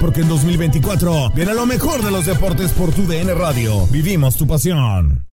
Porque en 2024 viene lo mejor de los deportes por tu DN Radio. Vivimos tu pasión.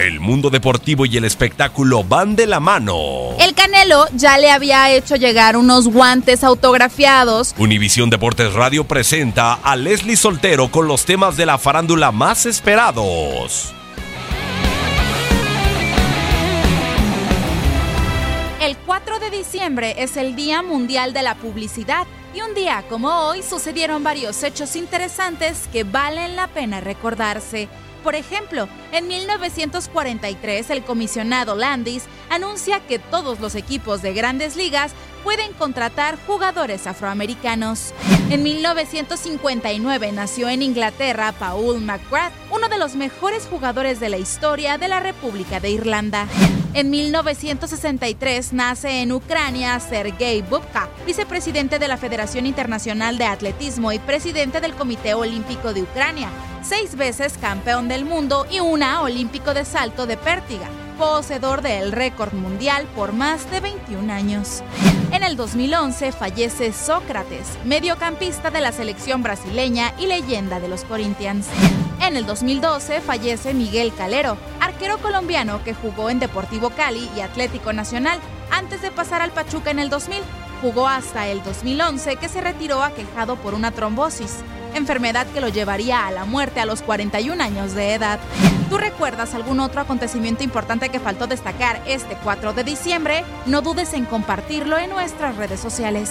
El mundo deportivo y el espectáculo van de la mano. El Canelo ya le había hecho llegar unos guantes autografiados. Univisión Deportes Radio presenta a Leslie Soltero con los temas de la farándula más esperados. El 4 de diciembre es el Día Mundial de la Publicidad y un día como hoy sucedieron varios hechos interesantes que valen la pena recordarse. Por ejemplo, en 1943 el comisionado Landis anuncia que todos los equipos de grandes ligas pueden contratar jugadores afroamericanos. En 1959 nació en Inglaterra Paul McGrath, uno de los mejores jugadores de la historia de la República de Irlanda. En 1963 nace en Ucrania Sergei Bubka, vicepresidente de la Federación Internacional de Atletismo y presidente del Comité Olímpico de Ucrania, seis veces campeón del mundo y una olímpico de salto de pértiga poseedor del récord mundial por más de 21 años. En el 2011 fallece Sócrates, mediocampista de la selección brasileña y leyenda de los Corinthians. En el 2012 fallece Miguel Calero, arquero colombiano que jugó en Deportivo Cali y Atlético Nacional antes de pasar al Pachuca en el 2000. Jugó hasta el 2011 que se retiró aquejado por una trombosis enfermedad que lo llevaría a la muerte a los 41 años de edad. ¿Tú recuerdas algún otro acontecimiento importante que faltó destacar este 4 de diciembre? No dudes en compartirlo en nuestras redes sociales.